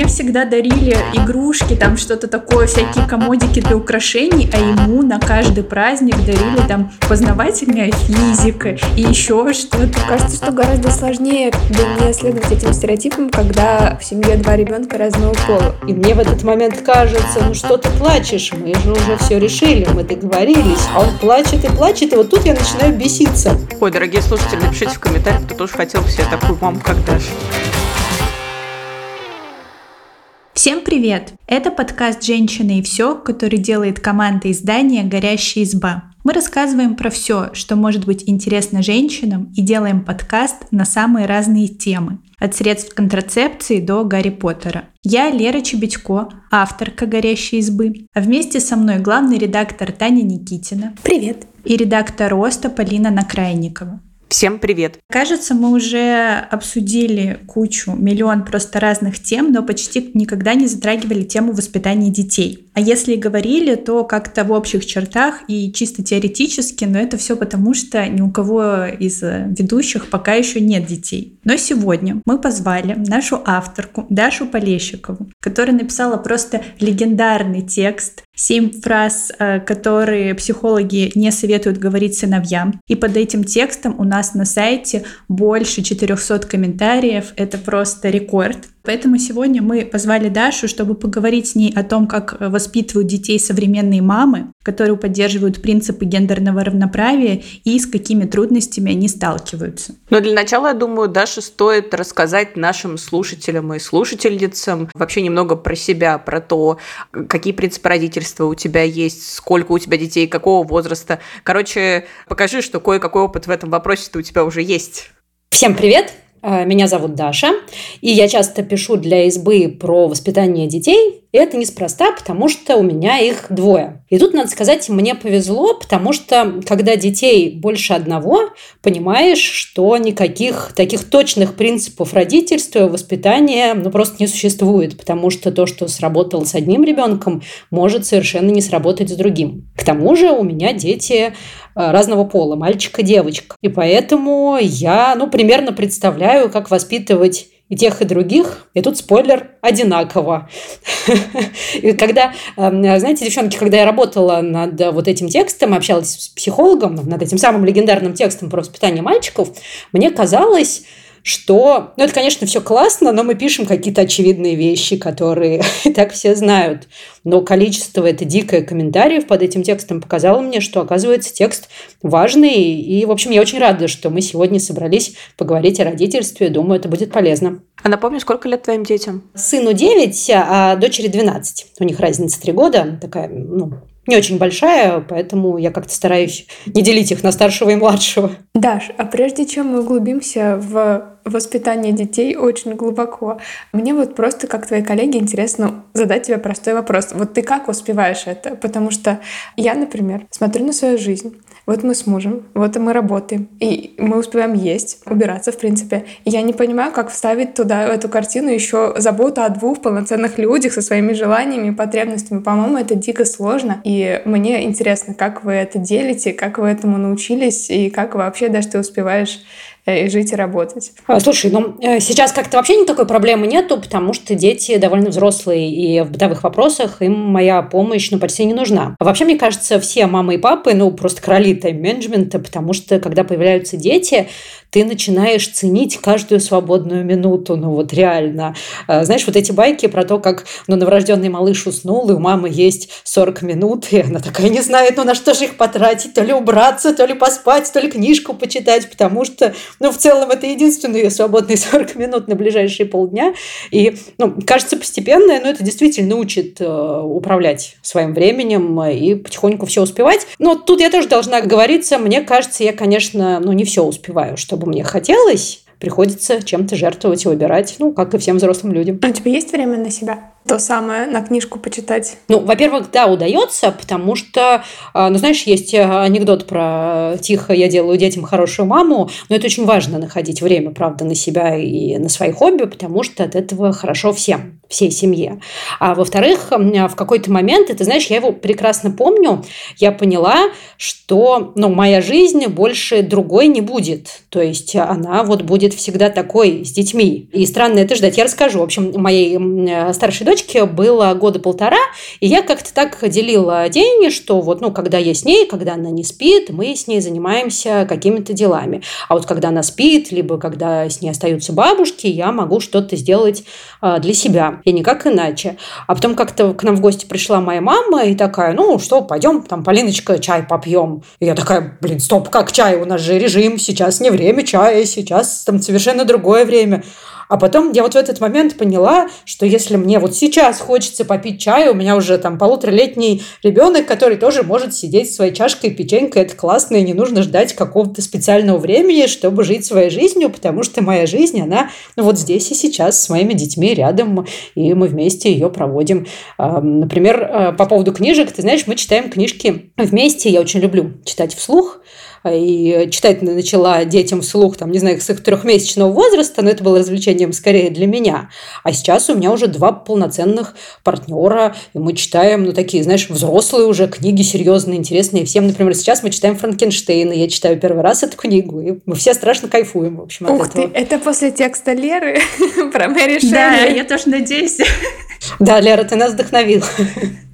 Мне всегда дарили игрушки, там что-то такое, всякие комодики для украшений, а ему на каждый праздник дарили там познавательная физика и еще что-то. Кажется, что гораздо сложнее не следовать этим стереотипам, когда в семье два ребенка разного пола. И мне в этот момент кажется, ну что ты плачешь? Мы же уже все решили, мы договорились. А он плачет и плачет, и вот тут я начинаю беситься. Ой, дорогие слушатели, напишите в комментариях, кто тоже хотел бы себе такую маму, как Даша. Всем привет! Это подкаст «Женщины и все», который делает команда издания «Горящая изба». Мы рассказываем про все, что может быть интересно женщинам и делаем подкаст на самые разные темы. От средств контрацепции до Гарри Поттера. Я Лера Чебедько, авторка «Горящей избы», а вместе со мной главный редактор Таня Никитина. Привет! И редактор «Роста» Полина Накрайникова. Всем привет! Кажется, мы уже обсудили кучу, миллион просто разных тем, но почти никогда не затрагивали тему воспитания детей. А если и говорили, то как-то в общих чертах и чисто теоретически, но это все потому, что ни у кого из ведущих пока еще нет детей. Но сегодня мы позвали нашу авторку Дашу Полещикову, которая написала просто легендарный текст семь фраз, э, которые психологи не советуют говорить сыновьям. И под этим текстом у нас на сайте больше 400 комментариев. Это просто рекорд. Поэтому сегодня мы позвали Дашу, чтобы поговорить с ней о том, как воспитывают детей современные мамы, которые поддерживают принципы гендерного равноправия и с какими трудностями они сталкиваются. Но для начала, я думаю, Даше стоит рассказать нашим слушателям и слушательницам вообще немного про себя, про то, какие принципы родительства у тебя есть, сколько у тебя детей, какого возраста. Короче, покажи, что кое-какой опыт в этом вопросе-то у тебя уже есть. Всем привет! Э, меня зовут Даша, и я часто пишу для избы про воспитание детей. И это неспроста, потому что у меня их двое. И тут, надо сказать, мне повезло, потому что когда детей больше одного, понимаешь, что никаких таких точных принципов родительства, воспитания ну, просто не существует, потому что то, что сработало с одним ребенком, может совершенно не сработать с другим. К тому же у меня дети разного пола, мальчик и девочка. И поэтому я, ну, примерно представляю, как воспитывать и тех, и других. И тут спойлер одинаково. И когда, эм, знаете, девчонки, когда я работала над вот этим текстом, общалась с психологом, над этим самым легендарным текстом про воспитание мальчиков, мне казалось, что, ну, это, конечно, все классно, но мы пишем какие-то очевидные вещи, которые и так все знают. Но количество, это дикое комментариев под этим текстом показало мне, что, оказывается, текст важный. И, в общем, я очень рада, что мы сегодня собрались поговорить о родительстве. Думаю, это будет полезно. А напомни, сколько лет твоим детям? Сыну 9, а дочери 12. У них разница 3 года. Такая, ну, не очень большая, поэтому я как-то стараюсь не делить их на старшего и младшего. Даш, а прежде чем мы углубимся в воспитание детей очень глубоко, мне вот просто как твои коллеги интересно задать тебе простой вопрос. Вот ты как успеваешь это? Потому что я, например, смотрю на свою жизнь, вот мы с мужем, вот мы работаем, и мы успеваем есть, убираться, в принципе. И я не понимаю, как вставить туда, эту картину, еще заботу о двух полноценных людях со своими желаниями и потребностями. По-моему, это дико сложно. И мне интересно, как вы это делите, как вы этому научились, и как вообще даже ты успеваешь и жить и работать. А, слушай, ну э, сейчас как-то вообще никакой проблемы нету, потому что дети довольно взрослые, и в бытовых вопросах им моя помощь ну, почти не нужна. А вообще, мне кажется, все мамы и папы, ну, просто короли тайм-менеджмента, потому что, когда появляются дети, ты начинаешь ценить каждую свободную минуту, ну вот реально. А, знаешь, вот эти байки про то, как ну, новорожденный малыш уснул, и у мамы есть 40 минут, и она такая не знает, ну на что же их потратить, то ли убраться, то ли поспать, то ли книжку почитать, потому что, ну в целом это единственные свободные 40 минут на ближайшие полдня. И, ну, кажется, постепенно, но это действительно учит э, управлять своим временем и потихоньку все успевать. Но тут я тоже должна говориться, мне кажется, я, конечно, ну не все успеваю, чтобы бы мне хотелось, приходится чем-то жертвовать и выбирать, ну, как и всем взрослым людям. А у тебя есть время на себя? То самое на книжку почитать? Ну, во-первых, да, удается, потому что, а, ну, знаешь, есть э, анекдот про «тихо, я делаю детям хорошую маму», но это очень важно находить время, правда, на себя и на свои хобби, потому что от этого хорошо всем, всей семье. А во-вторых, в какой-то момент, ты знаешь, я его прекрасно помню, я поняла, что, ну, моя жизнь больше другой не будет. То есть она вот будет всегда такой с детьми. И странно это ждать. Я расскажу. В общем, моей старшей дочке было года полтора, и я как-то так делила день, что вот, ну, когда я с ней, когда она не спит, мы с ней занимаемся какими-то делами. А вот когда она спит, либо когда с ней остаются бабушки, я могу что-то сделать а, для себя. И никак иначе. А потом как-то к нам в гости пришла моя мама и такая, ну что, пойдем, там, Полиночка, чай попьем. И я такая, блин, стоп, как чай? У нас же режим, сейчас не время чая, сейчас там совершенно другое время. А потом я вот в этот момент поняла, что если мне вот сейчас хочется попить чай, у меня уже там полуторалетний ребенок, который тоже может сидеть своей чашкой печенькой, это классно, и не нужно ждать какого-то специального времени, чтобы жить своей жизнью, потому что моя жизнь, она ну, вот здесь и сейчас с моими детьми рядом, и мы вместе ее проводим. Например, э, по поводу книжек, ты знаешь, мы читаем книжки вместе, я очень люблю читать вслух, и читать начала детям вслух, там, не знаю, с их трехмесячного возраста, но это было развлечением скорее для меня. А сейчас у меня уже два полноценных партнера, и мы читаем, ну, такие, знаешь, взрослые уже книги серьезные, интересные. Всем, например, сейчас мы читаем Франкенштейна, я читаю первый раз эту книгу, и мы все страшно кайфуем, в общем, Ух от этого. ты, это после текста Леры про Мэри Шелли? Да, я тоже надеюсь. Да, Лера, ты нас вдохновила.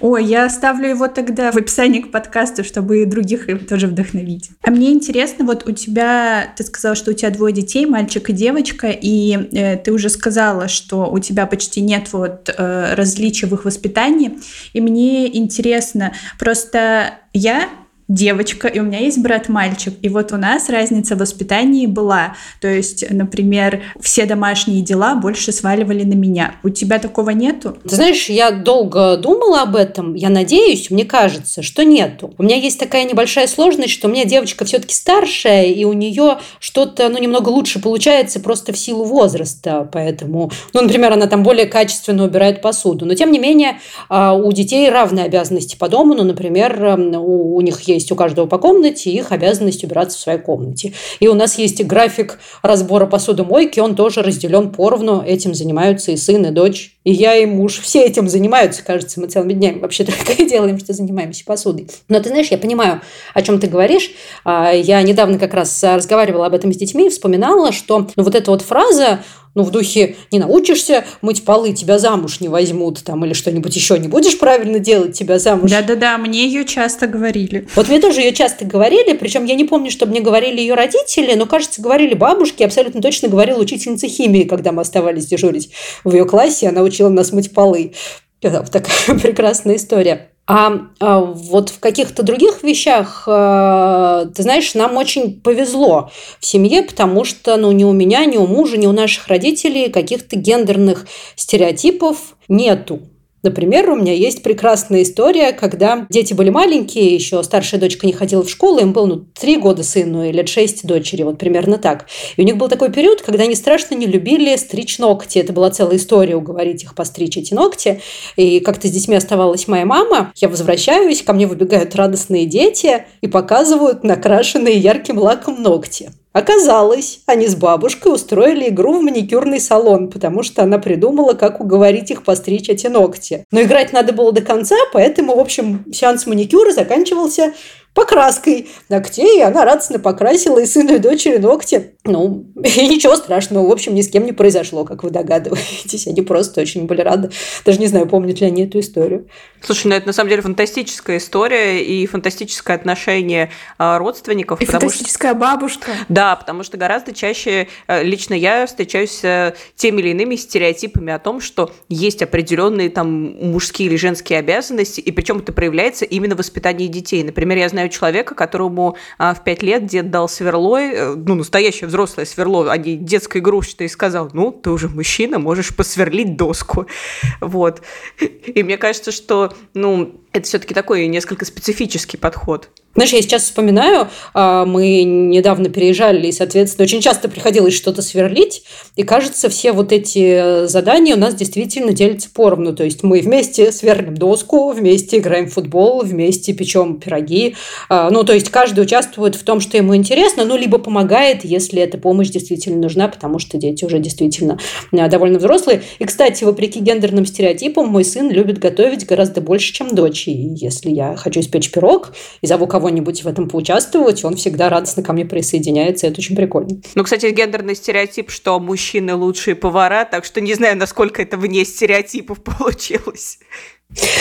Ой, я оставлю его тогда в описании к подкасту, чтобы и других тоже вдохновить. А мне интересно, вот у тебя, ты сказала, что у тебя двое детей, мальчик и девочка, и э, ты уже сказала, что у тебя почти нет вот э, различий в их воспитании. И мне интересно, просто я девочка, и у меня есть брат-мальчик. И вот у нас разница в воспитании была. То есть, например, все домашние дела больше сваливали на меня. У тебя такого нету? Ты знаешь, я долго думала об этом. Я надеюсь, мне кажется, что нету. У меня есть такая небольшая сложность, что у меня девочка все-таки старшая, и у нее что-то, ну, немного лучше получается просто в силу возраста. Поэтому, ну, например, она там более качественно убирает посуду. Но, тем не менее, а, у детей равные обязанности по дому. Ну, например, у них есть есть у каждого по комнате, их обязанность убираться в своей комнате. И у нас есть график разбора посудомойки, он тоже разделен поровну, этим занимаются и сын, и дочь, и я, и муж. Все этим занимаются, кажется, мы целыми днями вообще только и делаем, что занимаемся посудой. Но ты знаешь, я понимаю, о чем ты говоришь. А, я недавно как раз разговаривала об этом с детьми и вспоминала, что ну, вот эта вот фраза ну, в духе не научишься мыть полы, тебя замуж не возьмут там или что-нибудь еще, не будешь правильно делать, тебя замуж. Да-да-да, мне ее часто говорили. Вот мне тоже ее часто говорили, причем я не помню, чтобы мне говорили ее родители, но, кажется, говорили бабушки, абсолютно точно говорила учительница химии, когда мы оставались дежурить в ее классе, она учила нас мыть полы. Это такая прекрасная история. А, а вот в каких-то других вещах, а, ты знаешь, нам очень повезло в семье, потому что ну, ни у меня, ни у мужа, ни у наших родителей каких-то гендерных стереотипов нету. Например, у меня есть прекрасная история, когда дети были маленькие, еще старшая дочка не ходила в школу, им было ну, три года сыну и лет шесть дочери, вот примерно так. И у них был такой период, когда они страшно не любили стричь ногти. Это была целая история уговорить их постричь эти ногти. И как-то с детьми оставалась моя мама. Я возвращаюсь, ко мне выбегают радостные дети и показывают накрашенные ярким лаком ногти. Оказалось, они с бабушкой устроили игру в маникюрный салон, потому что она придумала, как уговорить их постричь эти ногти. Но играть надо было до конца, поэтому, в общем, сеанс маникюра заканчивался покраской ногтей, и она радостно покрасила и сыну, и дочери ногти. Ну, и ничего страшного, в общем, ни с кем не произошло, как вы догадываетесь. Они просто очень были рады. Даже не знаю, помнят ли они эту историю. Слушай, ну это на самом деле фантастическая история и фантастическое отношение а, родственников. И фантастическая что... бабушка. Да, потому что гораздо чаще э, лично я встречаюсь с теми или иными стереотипами о том, что есть определенные там мужские или женские обязанности, и причем это проявляется именно в воспитании детей. Например, я знаю знаю человека, которому а, в пять лет дед дал сверло, э, ну, настоящее взрослое сверло, а не детское игрушечное, и сказал, ну, ты уже мужчина, можешь посверлить доску. Вот. И мне кажется, что, ну, это все-таки такой несколько специфический подход. Знаешь, я сейчас вспоминаю, а, мы недавно переезжали, и, соответственно, очень часто приходилось что-то сверлить, и, кажется, все вот эти задания у нас действительно делятся поровну. То есть мы вместе сверлим доску, вместе играем в футбол, вместе печем пироги. А, ну, то есть каждый участвует в том, что ему интересно, ну, либо помогает, если эта помощь действительно нужна, потому что дети уже действительно а, довольно взрослые. И, кстати, вопреки гендерным стереотипам, мой сын любит готовить гораздо больше, чем дочь. И если я хочу испечь пирог и зову кого кого-нибудь в этом поучаствовать, он всегда радостно ко мне присоединяется, это очень прикольно. Ну, кстати, гендерный стереотип, что мужчины лучшие повара, так что не знаю, насколько это вне стереотипов получилось.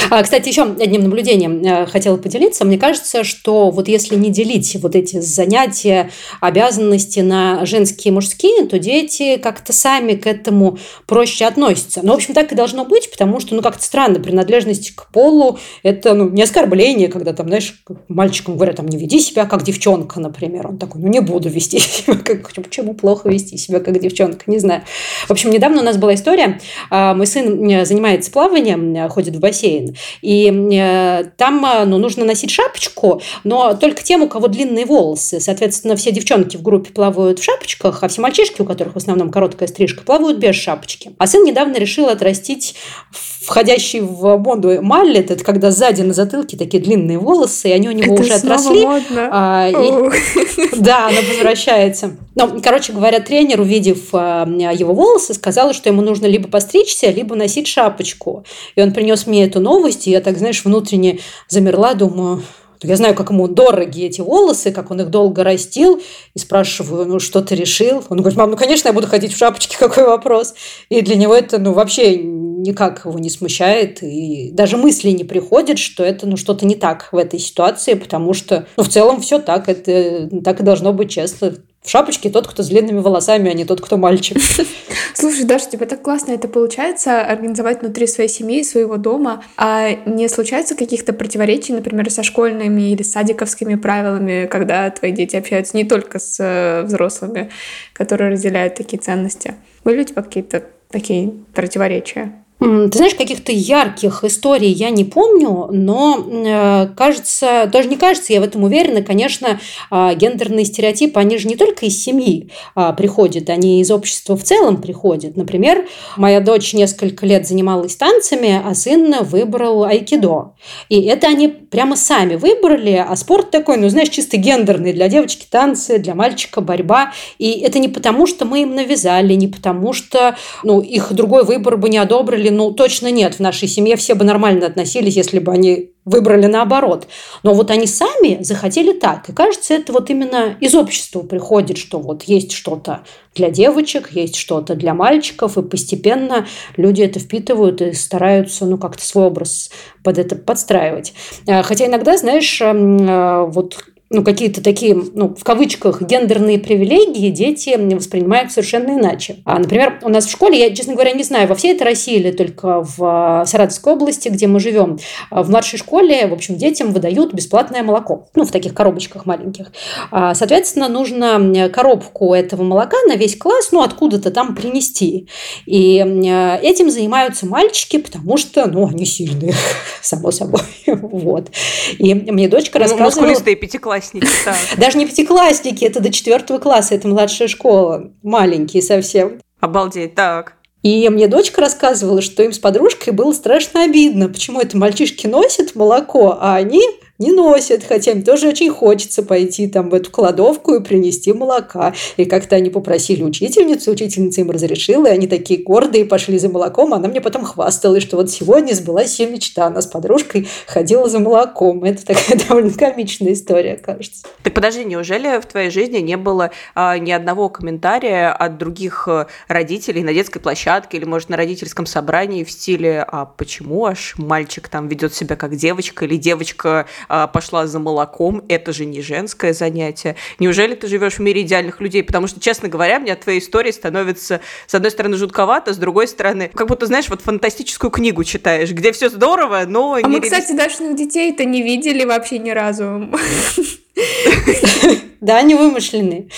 А, кстати, еще одним наблюдением э, хотела поделиться. Мне кажется, что вот если не делить вот эти занятия, обязанности на женские и мужские, то дети как-то сами к этому проще относятся. Ну, в общем, так и должно быть, потому что, ну, как-то странно, принадлежность к полу – это, ну, не оскорбление, когда там, знаешь, мальчикам говорят, там, не веди себя как девчонка, например. Он такой, ну, не буду вести себя как... Почему плохо вести себя как девчонка? Не знаю. В общем, недавно у нас была история. А, мой сын э, занимается плаванием, э, ходит в бассейн, бассейн. И э, там э, ну, нужно носить шапочку, но только тем, у кого длинные волосы. Соответственно, все девчонки в группе плавают в шапочках, а все мальчишки, у которых в основном короткая стрижка, плавают без шапочки. А сын недавно решил отрастить входящий в моду маллет, это когда сзади на затылке такие длинные волосы, и они у него это уже отросли. Модно. А, и, да, она возвращается. Ну, короче говоря, тренер, увидев а, его волосы, сказал, что ему нужно либо постричься, либо носить шапочку. И он принес мне эту новость, и я так, знаешь, внутренне замерла, думаю, я знаю, как ему дороги эти волосы, как он их долго растил. И спрашиваю, ну, что ты решил? Он говорит, мам, ну, конечно, я буду ходить в шапочке, какой вопрос? И для него это, ну, вообще никак его не смущает. И даже мысли не приходит, что это, ну, что-то не так в этой ситуации, потому что, ну, в целом все так. Это так и должно быть честно в шапочке тот, кто с длинными волосами, а не тот, кто мальчик. Слушай, Даша, тебе так классно это получается, организовать внутри своей семьи, своего дома, а не случается каких-то противоречий, например, со школьными или садиковскими правилами, когда твои дети общаются не только с э, взрослыми, которые разделяют такие ценности? Были у тебя какие-то такие противоречия? Ты знаешь, каких-то ярких историй я не помню, но э, кажется, даже не кажется, я в этом уверена, конечно, э, гендерные стереотипы, они же не только из семьи э, приходят, они из общества в целом приходят. Например, моя дочь несколько лет занималась танцами, а сын выбрал айкидо. И это они прямо сами выбрали, а спорт такой, ну, знаешь, чисто гендерный. Для девочки танцы, для мальчика борьба. И это не потому, что мы им навязали, не потому, что ну, их другой выбор бы не одобрили, говорили, ну, точно нет, в нашей семье все бы нормально относились, если бы они выбрали наоборот. Но вот они сами захотели так. И кажется, это вот именно из общества приходит, что вот есть что-то для девочек, есть что-то для мальчиков, и постепенно люди это впитывают и стараются, ну, как-то свой образ под это подстраивать. А, хотя иногда, знаешь, а, вот ну, какие-то такие, ну, в кавычках, гендерные привилегии дети воспринимают совершенно иначе. А, например, у нас в школе, я, честно говоря, не знаю, во всей этой России или только в а, Саратовской области, где мы живем, а, в младшей школе, в общем, детям выдают бесплатное молоко, ну, в таких коробочках маленьких. А, соответственно, нужно коробку этого молока на весь класс, ну, откуда-то там принести. И этим занимаются мальчики, потому что, ну, они сильные, само собой. Вот. И мне дочка ну, рассказывала... Мускулистые пятиклассники пятиклассники. Да. Даже не пятиклассники, это до четвертого класса, это младшая школа, маленькие совсем. Обалдеть, так. И мне дочка рассказывала, что им с подружкой было страшно обидно, почему это мальчишки носят молоко, а они не носят, хотя им тоже очень хочется пойти там в эту кладовку и принести молока. И как-то они попросили учительницу, учительница им разрешила, и они такие гордые пошли за молоком. Она мне потом хвасталась, что вот сегодня сбылась ее мечта. Она с подружкой ходила за молоком. Это такая довольно комичная история, кажется. Так подожди, неужели в твоей жизни не было а, ни одного комментария от других э, родителей на детской площадке или, может, на родительском собрании в стиле «А почему аж мальчик там ведет себя как девочка или девочка а, пошла за молоком, это же не женское занятие. Неужели ты живешь в мире идеальных людей? Потому что, честно говоря, мне от твоей истории становится, с одной стороны, жутковато, с другой стороны, как будто, знаешь, вот фантастическую книгу читаешь, где все здорово, но... А мы, кстати, Дашиных детей-то не видели вообще ни разу. Да, они вымышленные.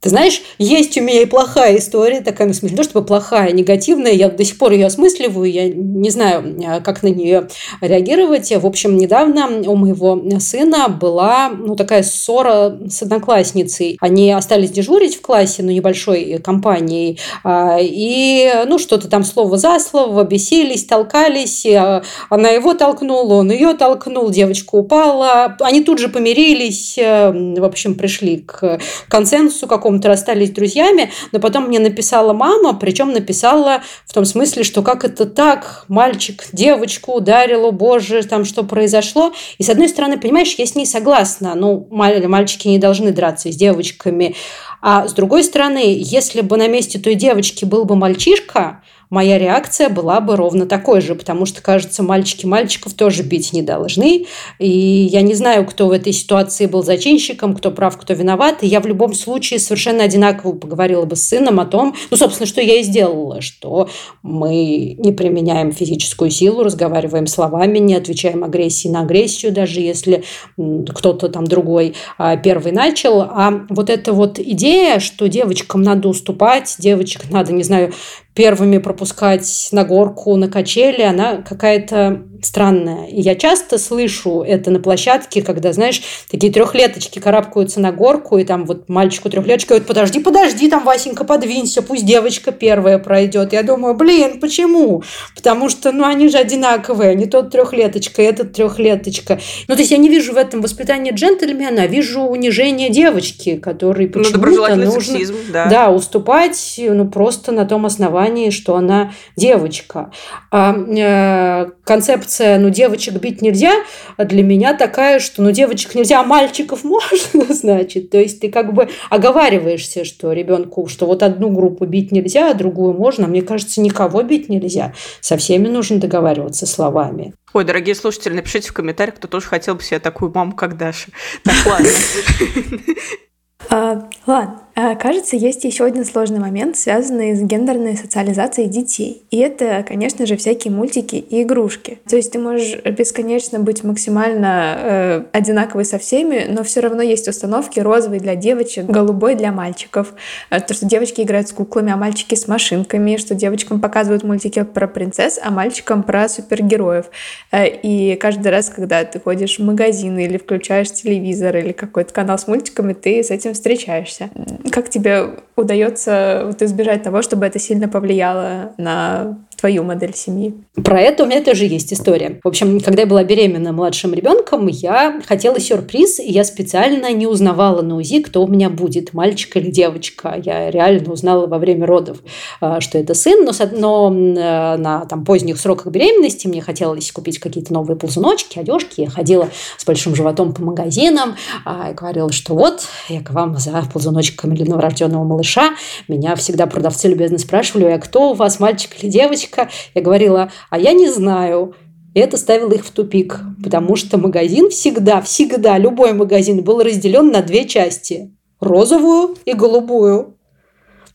Ты знаешь, есть у меня и плохая история, такая, ну, в смысле, не то чтобы плохая, негативная, я до сих пор ее осмысливаю, я не знаю, а, как на нее реагировать. В общем, недавно у моего сына была, ну, такая ссора с одноклассницей. Они остались дежурить в классе, ну, небольшой компанией, а, и, ну, что-то там слово за слово, бесились, толкались, а, она его толкнула, он ее толкнул, девочка упала, они тут же помирились, в общем, пришли к консенсусу какому какому-то расстались друзьями, но потом мне написала мама, причем написала в том смысле, что как это так, мальчик девочку ударил, о боже, там что произошло. И с одной стороны, понимаешь, я с ней согласна, ну, мальчики не должны драться с девочками, а с другой стороны, если бы на месте той девочки был бы мальчишка, моя реакция была бы ровно такой же, потому что, кажется, мальчики мальчиков тоже бить не должны. И я не знаю, кто в этой ситуации был зачинщиком, кто прав, кто виноват. И я в любом случае совершенно одинаково поговорила бы с сыном о том, ну, собственно, что я и сделала, что мы не применяем физическую силу, разговариваем словами, не отвечаем агрессии на агрессию, даже если кто-то там другой а, первый начал. А вот эта вот идея, что девочкам надо уступать, девочек надо, не знаю, первыми пропускать на горку, на качели, она какая-то странная. И я часто слышу это на площадке, когда, знаешь, такие трехлеточки карабкаются на горку, и там вот мальчику трехлеточка говорит, подожди, подожди, там, Васенька, подвинься, пусть девочка первая пройдет. Я думаю, блин, почему? Потому что, ну, они же одинаковые, не тот трехлеточка, этот трехлеточка. Ну, то есть я не вижу в этом воспитание джентльмена, а вижу унижение девочки, который ну, почему-то ну, нужно сексизм, да. Да, уступать, ну, просто на том основании, что она девочка. А, э, концепция ну, девочек бить нельзя, для меня такая, что, ну, девочек нельзя, а мальчиков можно, значит. То есть ты как бы оговариваешься, что ребенку, что вот одну группу бить нельзя, а другую можно. Мне кажется, никого бить нельзя. Со всеми нужно договариваться словами. Ой, дорогие слушатели, напишите в комментариях, кто тоже хотел бы себе такую маму, как Даша. Так, ладно. А, ладно, кажется, есть еще один сложный момент, связанный с гендерной социализацией детей. И это, конечно же, всякие мультики и игрушки. То есть ты можешь бесконечно быть максимально э, одинаковой со всеми, но все равно есть установки розовый для девочек, голубой для мальчиков. Э, то, что девочки играют с куклами, а мальчики с машинками, что девочкам показывают мультики про принцесс, а мальчикам про супергероев. Э, и каждый раз, когда ты ходишь в магазин или включаешь телевизор или какой-то канал с мультиками, ты с этим встречаешься как тебе удается вот избежать того, чтобы это сильно повлияло на твою модель семьи? Про это у меня тоже есть история. В общем, когда я была беременна младшим ребенком, я хотела сюрприз, и я специально не узнавала на УЗИ, кто у меня будет, мальчик или девочка. Я реально узнала во время родов, а, что это сын, но, но э, на там, поздних сроках беременности мне хотелось купить какие-то новые ползуночки, одежки. Я ходила с большим животом по магазинам а, и говорила, что вот, я к вам за ползуночками для новорожденного малыша. Меня всегда продавцы любезно спрашивали, а кто у вас, мальчик или девочка? Девочка. Я говорила, а я не знаю. И это ставило их в тупик, потому что магазин всегда, всегда, любой магазин был разделен на две части. Розовую и голубую.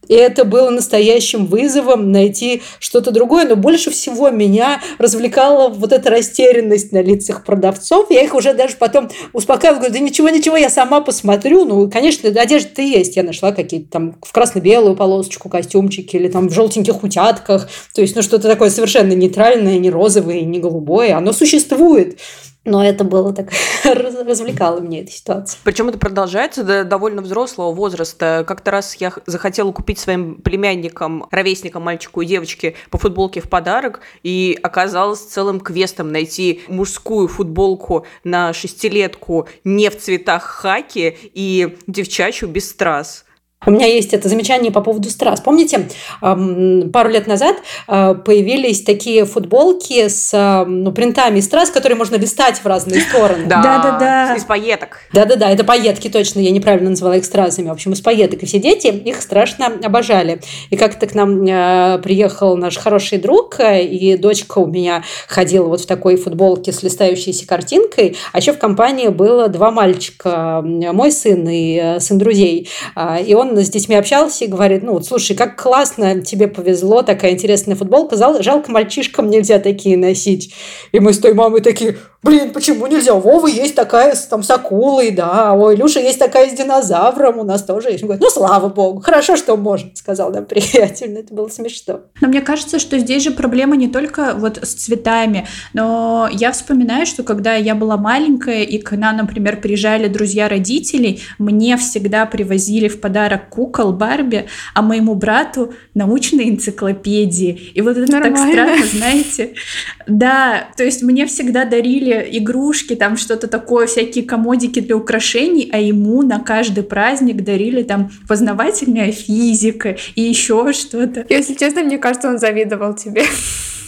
И это было настоящим вызовом найти что-то другое. Но больше всего меня развлекала вот эта растерянность на лицах продавцов. Я их уже даже потом успокаивала, говорю, да ничего, ничего, я сама посмотрю. Ну, конечно, одежда-то есть. Я нашла какие-то там в красно-белую полосочку костюмчики или там в желтеньких утятках. То есть, ну, что-то такое совершенно нейтральное, не розовое, не голубое. Оно существует. Но это было так, развлекало мне эта ситуация. Причем это продолжается до довольно взрослого возраста. Как-то раз я захотела купить своим племянникам, ровесникам, мальчику и девочке по футболке в подарок, и оказалось целым квестом найти мужскую футболку на шестилетку не в цветах хаки и девчачью без страз. У меня есть это замечание по поводу страз. Помните, пару лет назад э, появились такие футболки с ну, принтами страз, которые можно листать в разные стороны. Да, да, да. Из пайеток. Да-да-да, это пайетки точно, я неправильно назвала их стразами. В общем, из пайеток. И все дети их страшно обожали. И как-то к нам э, приехал наш хороший друг, э, и дочка у меня ходила вот в такой футболке с листающейся картинкой, а еще в компании было два мальчика, мой сын и сын друзей. А, и он с детьми общался и говорит, ну вот слушай, как классно, тебе повезло, такая интересная футболка, жалко мальчишкам нельзя такие носить. И мы с той мамой такие, блин, почему нельзя? У Вовы есть такая там с акулой, да, ой, Илюша есть такая с динозавром, у нас тоже есть. Он говорит, ну, слава богу, хорошо, что может, сказал нам приятель, это было смешно. Но мне кажется, что здесь же проблема не только вот с цветами, но я вспоминаю, что когда я была маленькая, и к нам, например, приезжали друзья родителей, мне всегда привозили в подарок кукол Барби, а моему брату научные энциклопедии. И вот это Нормально. так странно, знаете. Да, то есть мне всегда дарили игрушки, там что-то такое, всякие комодики для украшений, а ему на каждый праздник дарили там познавательная физика и еще что-то. Если честно, мне кажется, он завидовал тебе.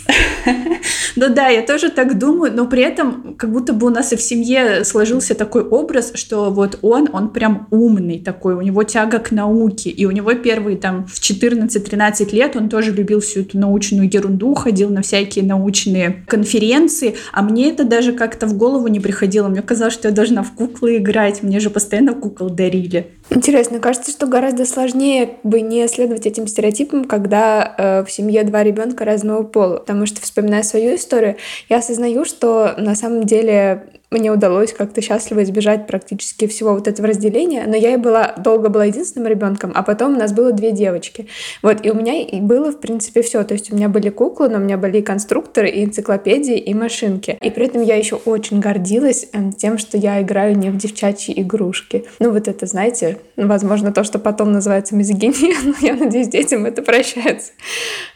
Ну да, я тоже так думаю, но при этом как будто бы у нас и в семье сложился такой образ, что вот он, он прям умный такой, у него тяга к науке, и у него первые там в 14-13 лет он тоже любил всю эту научную ерунду, ходил на всякие научные конференции, а мне это даже как-то в голову не приходило, мне казалось, что я должна в куклы играть, мне же постоянно кукол дарили. Интересно, кажется, что гораздо сложнее бы не следовать этим стереотипам, когда э, в семье два ребенка разного пола. Потому что, вспоминая свою историю, я осознаю, что на самом деле мне удалось как-то счастливо избежать практически всего вот этого разделения, но я и была, долго была единственным ребенком, а потом у нас было две девочки. Вот, и у меня и было, в принципе, все. То есть у меня были куклы, но у меня были и конструкторы, и энциклопедии, и машинки. И при этом я еще очень гордилась эм, тем, что я играю не в девчачьи игрушки. Ну, вот это, знаете, возможно, то, что потом называется мизогиния, но я надеюсь, детям это прощается.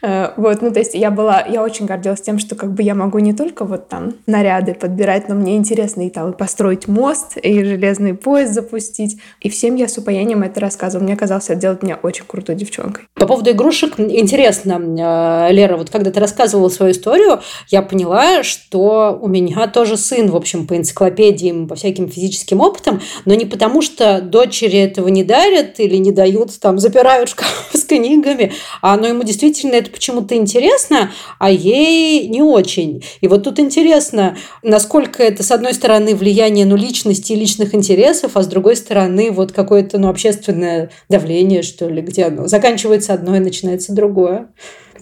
Э, вот, ну, то есть я была, я очень гордилась тем, что как бы я могу не только вот там наряды подбирать, но мне интересно интересно и там построить мост, и железный поезд запустить. И всем я с упоением это рассказывала. Мне казалось, это делает меня очень крутой девчонкой. По поводу игрушек, интересно, э, Лера, вот когда ты рассказывала свою историю, я поняла, что у меня тоже сын, в общем, по энциклопедиям, по всяким физическим опытам, но не потому, что дочери этого не дарят или не дают, там, запирают шкаф с книгами, а но ему действительно это почему-то интересно, а ей не очень. И вот тут интересно, насколько это, с одной стороны, влияние ну, личности и личных интересов, а с другой стороны, вот какое-то ну, общественное давление, что ли, где оно заканчивается одно и начинается другое.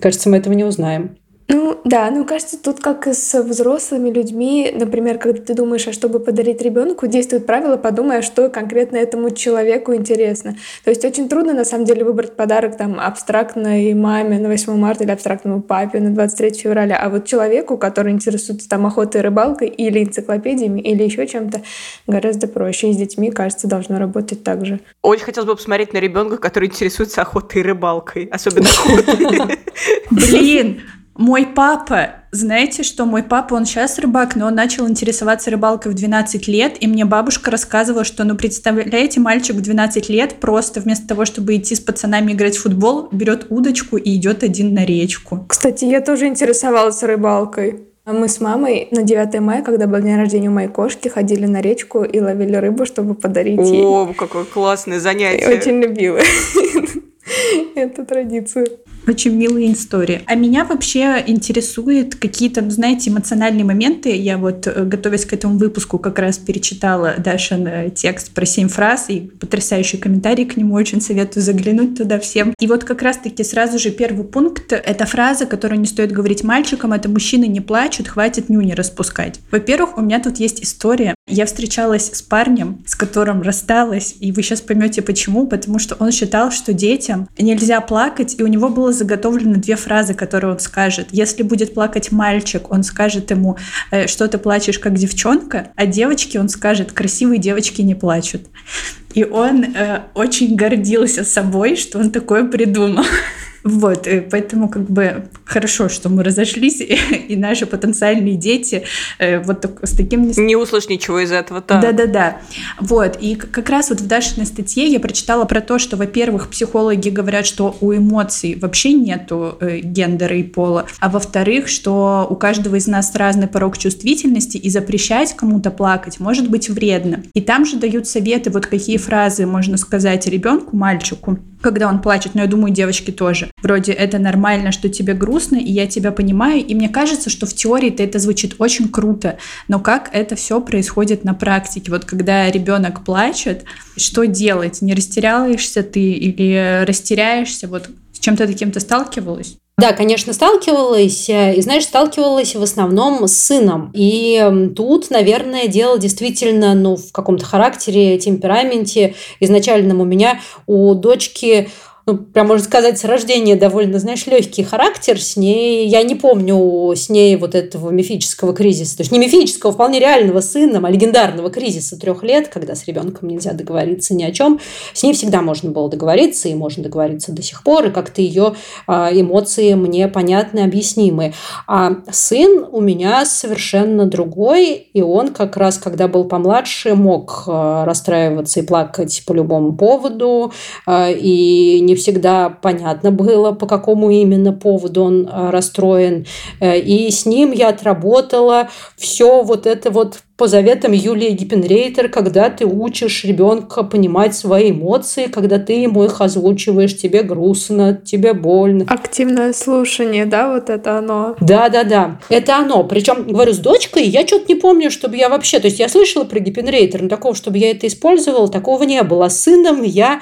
Кажется, мы этого не узнаем. Ну да, ну кажется, тут как и с взрослыми людьми, например, когда ты думаешь, а чтобы подарить ребенку, действует правило, подумай, а что конкретно этому человеку интересно. То есть очень трудно на самом деле выбрать подарок там абстрактной маме на 8 марта или абстрактному папе на 23 февраля, а вот человеку, который интересуется там охотой и рыбалкой или энциклопедиями или еще чем-то, гораздо проще. И с детьми, кажется, должно работать так же. Очень хотелось бы посмотреть на ребенка, который интересуется охотой и рыбалкой, особенно охотой. Блин, мой папа, знаете, что мой папа, он сейчас рыбак, но он начал интересоваться рыбалкой в 12 лет, и мне бабушка рассказывала, что, ну, представляете, мальчик в 12 лет просто вместо того, чтобы идти с пацанами играть в футбол, берет удочку и идет один на речку. Кстати, я тоже интересовалась рыбалкой. Мы с мамой на 9 мая, когда был день рождения у моей кошки, ходили на речку и ловили рыбу, чтобы подарить ей. О, какое классное занятие. Я очень любила эту традицию. Очень милые истории. А меня вообще интересует какие-то, знаете, эмоциональные моменты. Я вот, э, готовясь к этому выпуску, как раз перечитала Дашин э, текст про семь фраз и потрясающий комментарий к нему. Очень советую заглянуть туда всем. И вот как раз-таки сразу же первый пункт — это фраза, которую не стоит говорить мальчикам. Это «мужчины не плачут, хватит нюни распускать». Во-первых, у меня тут есть история. Я встречалась с парнем, с которым рассталась, и вы сейчас поймете почему. Потому что он считал, что детям нельзя плакать, и у него было заготовлены две фразы, которые он скажет. Если будет плакать мальчик, он скажет ему, э, что ты плачешь как девчонка, а девочке он скажет, красивые девочки не плачут. И он э, очень гордился собой, что он такое придумал. Вот, и поэтому как бы хорошо, что мы разошлись, и, и наши потенциальные дети э, вот так, с таким... Не услышь ничего из этого, да. Да-да-да. Вот, и как раз вот в Дашиной статье я прочитала про то, что, во-первых, психологи говорят, что у эмоций вообще нету э, гендера и пола, а во-вторых, что у каждого из нас разный порог чувствительности, и запрещать кому-то плакать может быть вредно. И там же дают советы, вот какие фразы можно сказать ребенку, мальчику, когда он плачет, но я думаю, девочки тоже. Вроде это нормально, что тебе грустно, и я тебя понимаю, и мне кажется, что в теории-то это звучит очень круто, но как это все происходит на практике? Вот когда ребенок плачет, что делать? Не растеряешься ты или растеряешься? Вот с чем-то таким ты сталкивалась? Да, конечно, сталкивалась. Э, и, знаешь, сталкивалась в основном с сыном. И тут, наверное, дело действительно ну, в каком-то характере, темпераменте изначальном у меня. У дочки ну, прям можно сказать, с рождения довольно, знаешь, легкий характер с ней. Я не помню с ней вот этого мифического кризиса. То есть не мифического, вполне реального сына, а легендарного кризиса трех лет, когда с ребенком нельзя договориться ни о чем. С ней всегда можно было договориться, и можно договориться до сих пор, и как-то ее а, эмоции мне понятны, объяснимы. А сын у меня совершенно другой, и он как раз, когда был помладше, мог а, расстраиваться и плакать по любому поводу, а, и не всегда понятно было, по какому именно поводу он а, расстроен. Э, и с ним я отработала все вот это вот по заветам Юлии Гиппенрейтер, когда ты учишь ребенка понимать свои эмоции, когда ты ему их озвучиваешь, тебе грустно, тебе больно. Активное слушание, да, вот это оно? Да, да, да. Это оно. Причем, говорю, с дочкой я что-то не помню, чтобы я вообще... То есть я слышала про Гиппенрейтер, но такого, чтобы я это использовала, такого не было. А с сыном я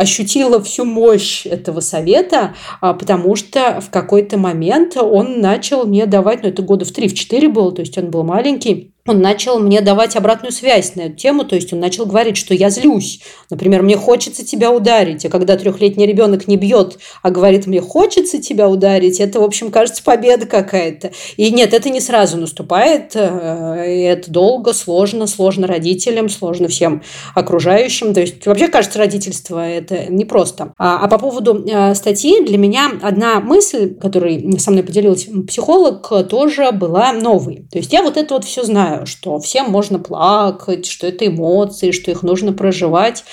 ощутила всю мощь этого совета, а, потому что в какой-то момент он начал мне давать, ну это года в 3-4 было, то есть он был маленький, он начал мне давать обратную связь на эту тему, то есть он начал говорить, что я злюсь. Например, мне хочется тебя ударить, а когда трехлетний ребенок не бьет, а говорит, мне хочется тебя ударить, это, в общем, кажется, победа какая-то. И нет, это не сразу наступает, э, это долго, сложно, сложно родителям, сложно всем окружающим. То есть вообще, кажется, родительство это непросто. А, а по поводу э, статьи, для меня одна мысль, которой со мной поделилась психолог, тоже была новой. То есть я вот это вот все знаю что всем можно плакать, что это эмоции, что их нужно проживать.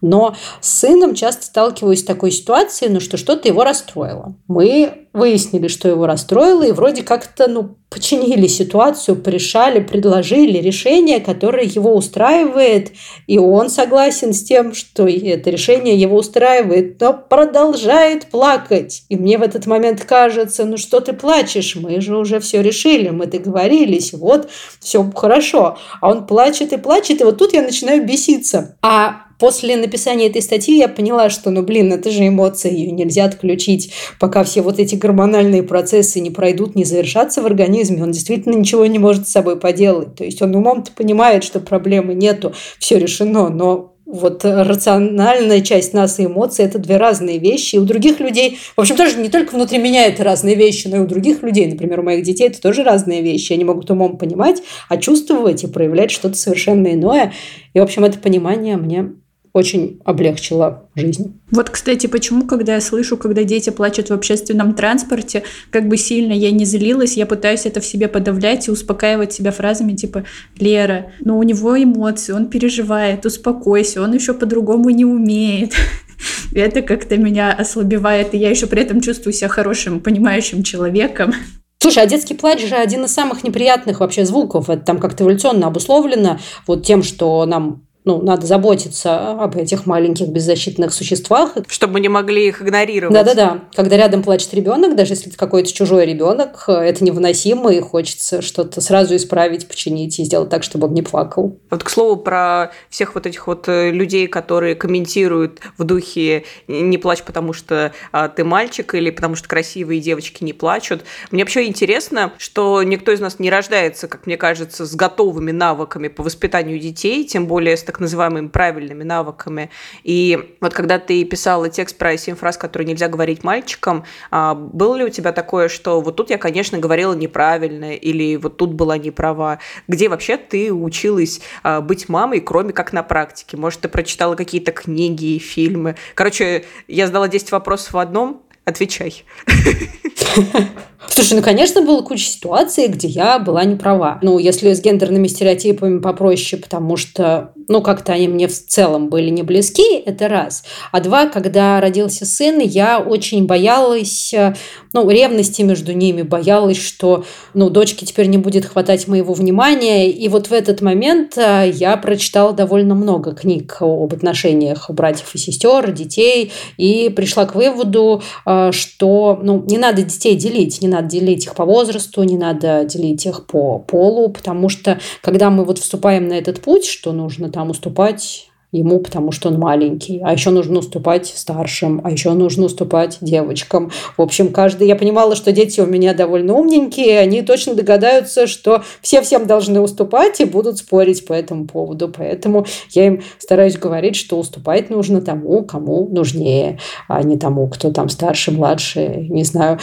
Но с сыном часто сталкиваюсь с такой ситуацией, ну, что что-то его расстроило. Мы выяснили, что его расстроило, и вроде как-то, ну, починили ситуацию, порешали, предложили решение, которое его устраивает, и он согласен с тем, что это решение его устраивает, но продолжает плакать. И мне в этот момент кажется, ну что ты плачешь, мы же уже все решили, мы договорились, вот, все хорошо. А он плачет и плачет, и вот тут я начинаю беситься. А После написания этой статьи я поняла, что, ну, блин, это же эмоции, ее нельзя отключить, пока все вот эти гормональные процессы не пройдут, не завершатся в организме, он действительно ничего не может с собой поделать. То есть он умом-то понимает, что проблемы нету, все решено, но вот рациональная часть нас и эмоции – это две разные вещи. И у других людей, в общем, тоже не только внутри меня это разные вещи, но и у других людей, например, у моих детей это тоже разные вещи. Они могут умом понимать, а чувствовать и проявлять что-то совершенно иное. И, в общем, это понимание мне очень облегчила жизнь. Вот, кстати, почему, когда я слышу, когда дети плачут в общественном транспорте, как бы сильно я не злилась, я пытаюсь это в себе подавлять и успокаивать себя фразами типа «Лера, ну у него эмоции, он переживает, успокойся, он еще по-другому не умеет». Это как-то меня ослабевает, и я еще при этом чувствую себя хорошим, понимающим человеком. Слушай, а детский плач же один из самых неприятных вообще звуков. Это там как-то эволюционно обусловлено вот тем, что нам ну, надо заботиться об этих маленьких беззащитных существах. Чтобы мы не могли их игнорировать. Да-да-да. Когда рядом плачет ребенок, даже если это какой-то чужой ребенок, это невыносимо, и хочется что-то сразу исправить, починить и сделать так, чтобы он не плакал. Вот, к слову, про всех вот этих вот э, людей, которые комментируют в духе «не плачь, потому что а, ты мальчик» или «потому что красивые девочки не плачут». Мне вообще интересно, что никто из нас не рождается, как мне кажется, с готовыми навыками по воспитанию детей, тем более с так называемыми правильными навыками. И вот когда ты писала текст про семь фраз, которые нельзя говорить мальчикам, а, было ли у тебя такое, что вот тут я, конечно, говорила неправильно, или вот тут была не права? Где вообще ты училась а, быть мамой, кроме как на практике? Может, ты прочитала какие-то книги, фильмы? Короче, я задала 10 вопросов в одном, отвечай. Слушай, ну, конечно, было куча ситуаций, где я была не права. Ну, если с гендерными стереотипами попроще, потому что, ну, как-то они мне в целом были не близки, это раз. А два, когда родился сын, я очень боялась, ну, ревности между ними, боялась, что, ну, дочке теперь не будет хватать моего внимания. И вот в этот момент э, я прочитала довольно много книг об отношениях братьев и сестер, детей, и пришла к выводу, э, что, ну, не надо детей делить, не надо делить их по возрасту, не надо делить их по полу, потому что когда мы вот вступаем на этот путь, что нужно там уступать ему, потому что он маленький. А еще нужно уступать старшим, а еще нужно уступать девочкам. В общем, каждый... Я понимала, что дети у меня довольно умненькие, они точно догадаются, что все всем должны уступать и будут спорить по этому поводу. Поэтому я им стараюсь говорить, что уступать нужно тому, кому нужнее, а не тому, кто там старше, младше, не знаю.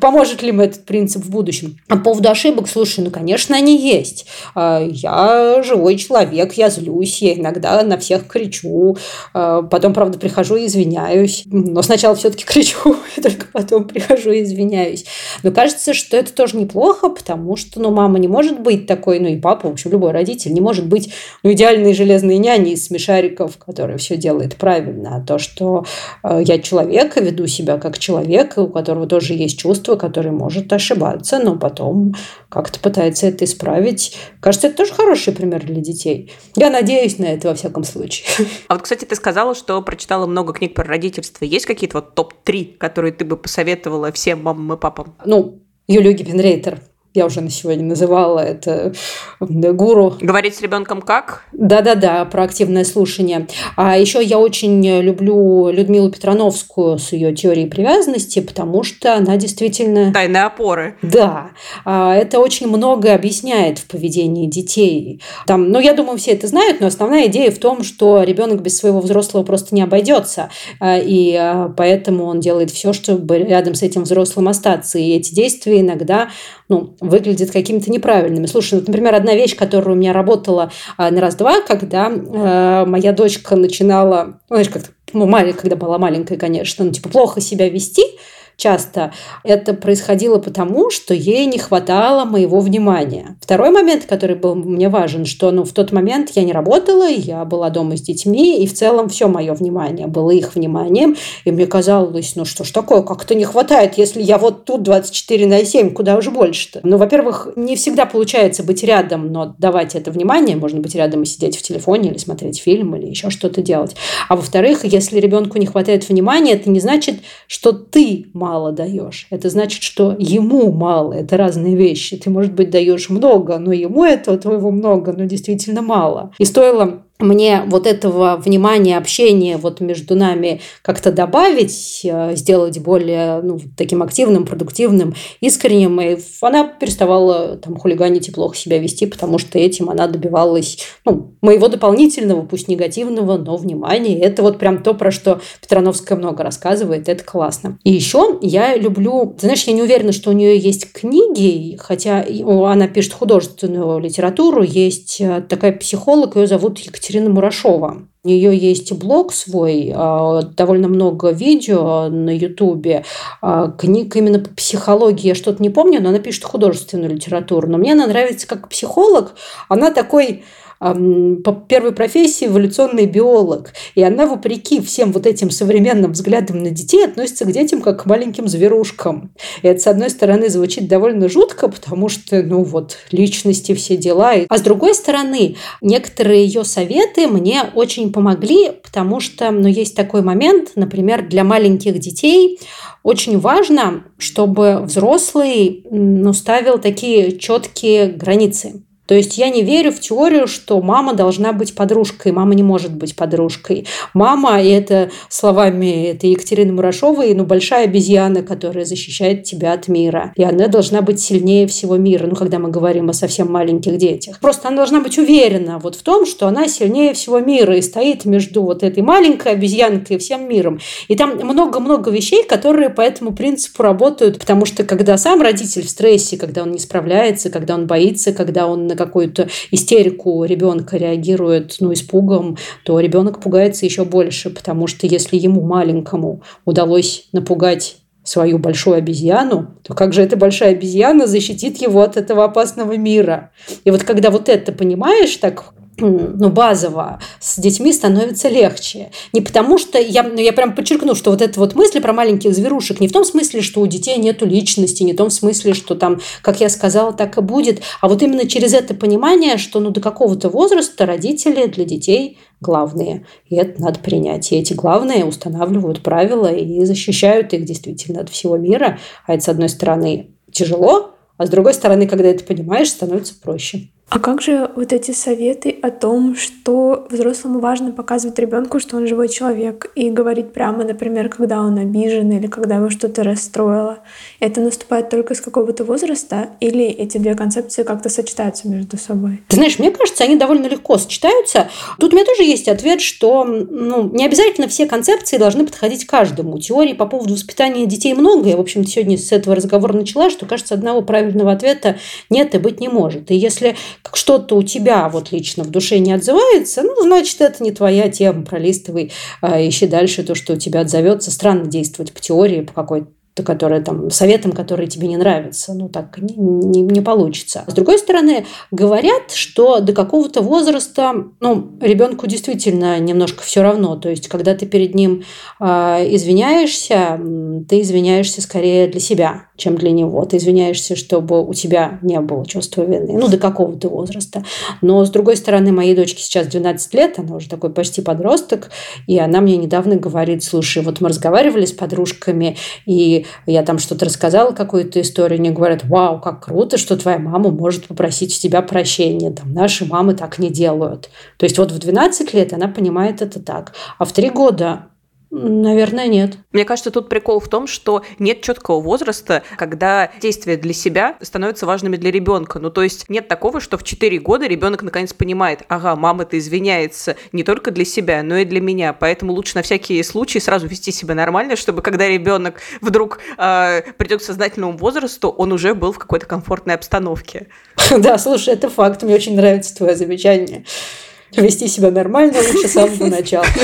Поможет ли мне этот принцип в будущем? А по поводу ошибок, слушай, ну, конечно, они есть. А, я живой человек, я злюсь, я иногда на всех кричу, а, потом, правда, прихожу и извиняюсь. Но сначала все-таки кричу, и только потом прихожу и извиняюсь. Но кажется, что это тоже неплохо, потому что, ну, мама не может быть такой, ну, и папа, в общем, любой родитель не может быть, ну, идеальной железной няней из смешариков, которая все делает правильно. А то, что э, я человек, веду себя как человек, у которого тоже есть чувства, который может ошибаться, но потом как-то пытается это исправить. Кажется, это тоже хороший пример для детей. Я надеюсь на это во всяком случае. А вот, кстати, ты сказала, что прочитала много книг про родительство. Есть какие-то вот топ-3, которые ты бы посоветовала всем мамам и папам? Ну, Юлию Гиппенрейтер я уже на сегодня называла это гуру. Говорить с ребенком как? Да-да-да, про активное слушание. А еще я очень люблю Людмилу Петрановскую с ее теорией привязанности, потому что она действительно... Тайные опоры. Да. А, это очень многое объясняет в поведении детей. Там, ну, я думаю, все это знают, но основная идея в том, что ребенок без своего взрослого просто не обойдется. А, и а, поэтому он делает все, чтобы рядом с этим взрослым остаться. И эти действия иногда ну, выглядят какими-то неправильными. Слушай, вот, например, одна вещь, которая у меня работала а, на раз-два, когда э, моя дочка начинала, ну, знаешь, как ну, маленькая, когда была маленькая, конечно, ну, типа, плохо себя вести, часто это происходило потому, что ей не хватало моего внимания. Второй момент, который был мне важен, что ну, в тот момент я не работала, я была дома с детьми, и в целом все мое внимание было их вниманием, и мне казалось, ну что ж такое, как-то не хватает, если я вот тут 24 на 7, куда уже больше-то? Ну, во-первых, не всегда получается быть рядом, но давать это внимание, можно быть рядом и сидеть в телефоне или смотреть фильм или еще что-то делать. А во-вторых, если ребенку не хватает внимания, это не значит, что ты мало даешь. Это значит, что ему мало. Это разные вещи. Ты, может быть, даешь много, но ему этого твоего много, но действительно мало. И стоило мне вот этого внимания, общения вот между нами как-то добавить, э, сделать более ну, таким активным, продуктивным, искренним, и она переставала там хулиганить и плохо себя вести, потому что этим она добивалась ну, моего дополнительного, пусть негативного, но внимания. Это вот прям то, про что Петрановская много рассказывает, это классно. И еще я люблю, знаешь, я не уверена, что у нее есть книги, хотя она пишет художественную литературу, есть э, такая психолог, ее зовут Екатерина Екатерина Мурашова. У нее есть блог свой, а, довольно много видео на Ютубе, а, книг именно по психологии, я что-то не помню, но она пишет художественную литературу. Но мне она нравится как психолог. Она такой по первой профессии эволюционный биолог. И она, вопреки всем вот этим современным взглядам на детей, относится к детям как к маленьким зверушкам. И это, с одной стороны, звучит довольно жутко, потому что, ну вот, личности, все дела. А с другой стороны, некоторые ее советы мне очень помогли, потому что, ну, есть такой момент, например, для маленьких детей очень важно, чтобы взрослый ну, ставил такие четкие границы. То есть я не верю в теорию, что мама должна быть подружкой, мама не может быть подружкой. Мама, это словами это Екатерины Мурашовой, ну, большая обезьяна, которая защищает тебя от мира. И она должна быть сильнее всего мира, ну, когда мы говорим о совсем маленьких детях. Просто она должна быть уверена вот в том, что она сильнее всего мира и стоит между вот этой маленькой обезьянкой и всем миром. И там много-много вещей, которые по этому принципу работают, потому что когда сам родитель в стрессе, когда он не справляется, когда он боится, когда он на какую-то истерику ребенка реагирует ну, испугом, то ребенок пугается еще больше, потому что если ему маленькому удалось напугать свою большую обезьяну, то как же эта большая обезьяна защитит его от этого опасного мира? И вот когда вот это понимаешь так ну, базово с детьми становится легче. Не потому что, я, ну, я прям подчеркну, что вот эта вот мысль про маленьких зверушек не в том смысле, что у детей нету личности, не в том смысле, что там, как я сказала, так и будет, а вот именно через это понимание, что ну, до какого-то возраста родители для детей главные. И это надо принять. И эти главные устанавливают правила и защищают их действительно от всего мира. А это, с одной стороны, тяжело, а с другой стороны, когда это понимаешь, становится проще. А как же вот эти советы о том, что взрослому важно показывать ребенку, что он живой человек, и говорить прямо, например, когда он обижен или когда его что-то расстроило? Это наступает только с какого-то возраста, или эти две концепции как-то сочетаются между собой? Ты знаешь, мне кажется, они довольно легко сочетаются. Тут у меня тоже есть ответ, что ну, не обязательно все концепции должны подходить каждому. Теорий по поводу воспитания детей много. Я, в общем-то, сегодня с этого разговора начала, что, кажется, одного правильного ответа нет и быть не может. И если что-то у тебя вот лично в душе не отзывается, ну, значит, это не твоя тема, пролистывай, а, ищи дальше то, что у тебя отзовется. Странно действовать по теории, по какой-то которая там советом, который тебе не нравится. Ну, так не, не, не получится. С другой стороны, говорят, что до какого-то возраста, ну, ребенку действительно немножко все равно. То есть, когда ты перед ним э, извиняешься, ты извиняешься скорее для себя, чем для него. Ты извиняешься, чтобы у тебя не было чувства вины. Ну, до какого-то возраста. Но, с другой стороны, моей дочке сейчас 12 лет, она уже такой почти подросток, и она мне недавно говорит, слушай, вот мы разговаривали с подружками, и я там что-то рассказала, какую-то историю, они говорят, вау, как круто, что твоя мама может попросить у тебя прощения. Там, наши мамы так не делают. То есть вот в 12 лет она понимает это так. А в 3 года Наверное, нет. Мне кажется, тут прикол в том, что нет четкого возраста, когда действия для себя становятся важными для ребенка. Ну, то есть нет такого, что в 4 года ребенок наконец понимает, ага, мама-то извиняется не только для себя, но и для меня. Поэтому лучше на всякие случаи сразу вести себя нормально, чтобы когда ребенок вдруг э, придет к сознательному возрасту, он уже был в какой-то комфортной обстановке. Да, слушай, это факт. Мне очень нравится твое замечание. Вести себя нормально лучше с самого начала.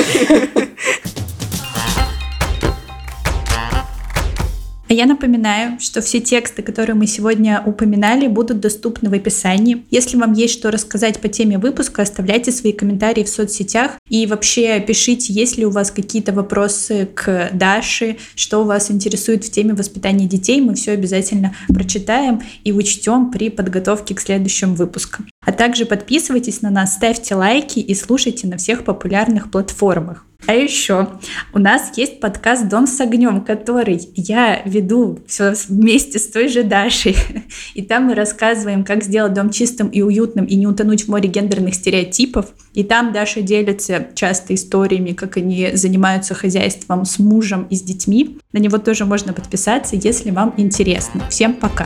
А я напоминаю, что все тексты, которые мы сегодня упоминали, будут доступны в описании. Если вам есть что рассказать по теме выпуска, оставляйте свои комментарии в соцсетях и вообще пишите, есть ли у вас какие-то вопросы к Даше, что вас интересует в теме воспитания детей. Мы все обязательно прочитаем и учтем при подготовке к следующим выпускам. А также подписывайтесь на нас, ставьте лайки и слушайте на всех популярных платформах. А еще у нас есть подкаст «Дом с огнем», который я веду все вместе с той же Дашей. И там мы рассказываем, как сделать дом чистым и уютным и не утонуть в море гендерных стереотипов. И там Даша делится часто историями, как они занимаются хозяйством с мужем и с детьми. На него тоже можно подписаться, если вам интересно. Всем пока.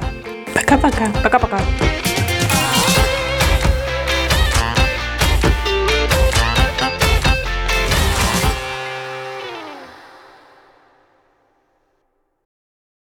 Пока-пока. Пока-пока.